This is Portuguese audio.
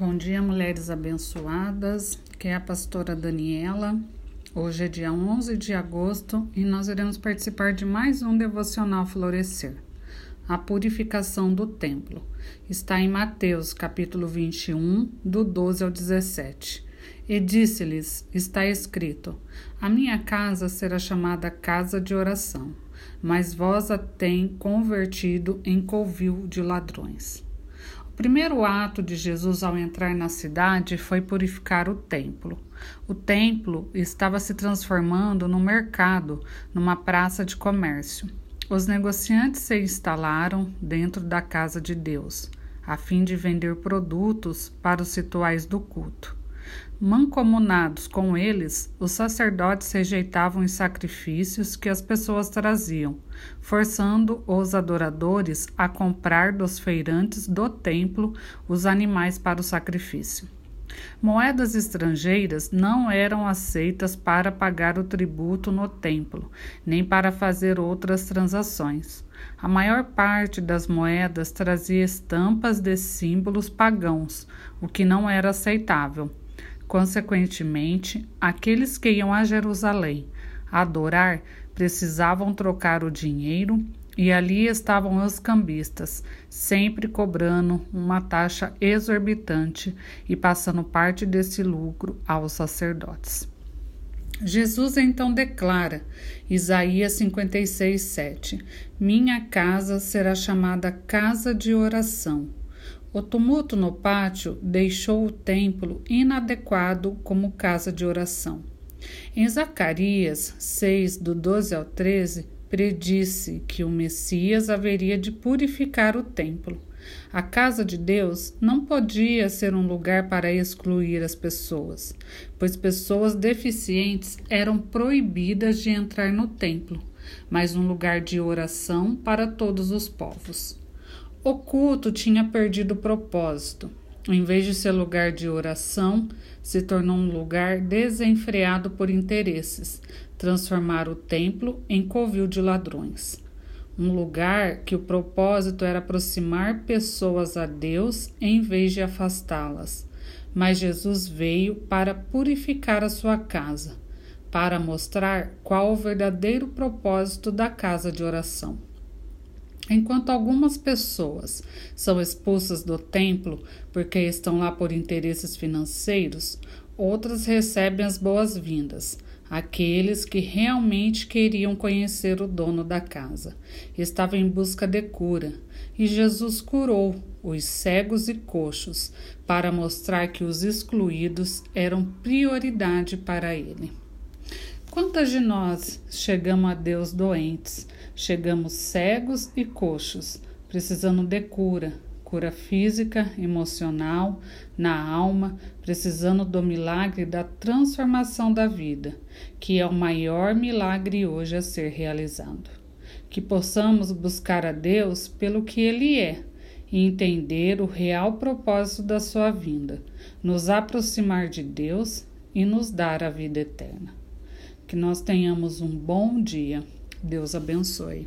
Bom dia, mulheres abençoadas, que é a pastora Daniela. Hoje é dia 11 de agosto e nós iremos participar de mais um devocional Florescer. A purificação do templo. Está em Mateus, capítulo 21, do 12 ao 17. E disse-lhes: Está escrito: A minha casa será chamada casa de oração, mas vós a tem convertido em covil de ladrões primeiro ato de Jesus ao entrar na cidade foi purificar o templo. O templo estava se transformando num mercado, numa praça de comércio. Os negociantes se instalaram dentro da casa de Deus, a fim de vender produtos para os rituais do culto. Mancomunados com eles, os sacerdotes rejeitavam os sacrifícios que as pessoas traziam, forçando os adoradores a comprar dos feirantes do templo os animais para o sacrifício. Moedas estrangeiras não eram aceitas para pagar o tributo no templo, nem para fazer outras transações. A maior parte das moedas trazia estampas de símbolos pagãos, o que não era aceitável. Consequentemente, aqueles que iam a Jerusalém adorar precisavam trocar o dinheiro e ali estavam os cambistas, sempre cobrando uma taxa exorbitante e passando parte desse lucro aos sacerdotes. Jesus então declara, Isaías 56, 7: Minha casa será chamada casa de oração o tumulto no pátio deixou o templo inadequado como casa de oração. Em Zacarias 6, do 12 ao 13, predisse que o Messias haveria de purificar o templo. A casa de Deus não podia ser um lugar para excluir as pessoas, pois pessoas deficientes eram proibidas de entrar no templo, mas um lugar de oração para todos os povos. O culto tinha perdido o propósito. Em vez de ser lugar de oração, se tornou um lugar desenfreado por interesses, transformar o templo em covil de ladrões. Um lugar que o propósito era aproximar pessoas a Deus em vez de afastá-las. Mas Jesus veio para purificar a sua casa, para mostrar qual o verdadeiro propósito da casa de oração. Enquanto algumas pessoas são expulsas do templo porque estão lá por interesses financeiros, outras recebem as boas-vindas, aqueles que realmente queriam conhecer o dono da casa. Estavam em busca de cura, e Jesus curou os cegos e coxos para mostrar que os excluídos eram prioridade para ele. Quantas de nós chegamos a Deus doentes, chegamos cegos e coxos, precisando de cura, cura física, emocional, na alma, precisando do milagre da transformação da vida, que é o maior milagre hoje a ser realizado. Que possamos buscar a Deus pelo que Ele é e entender o real propósito da Sua vinda, nos aproximar de Deus e nos dar a vida eterna. Que nós tenhamos um bom dia. Deus abençoe.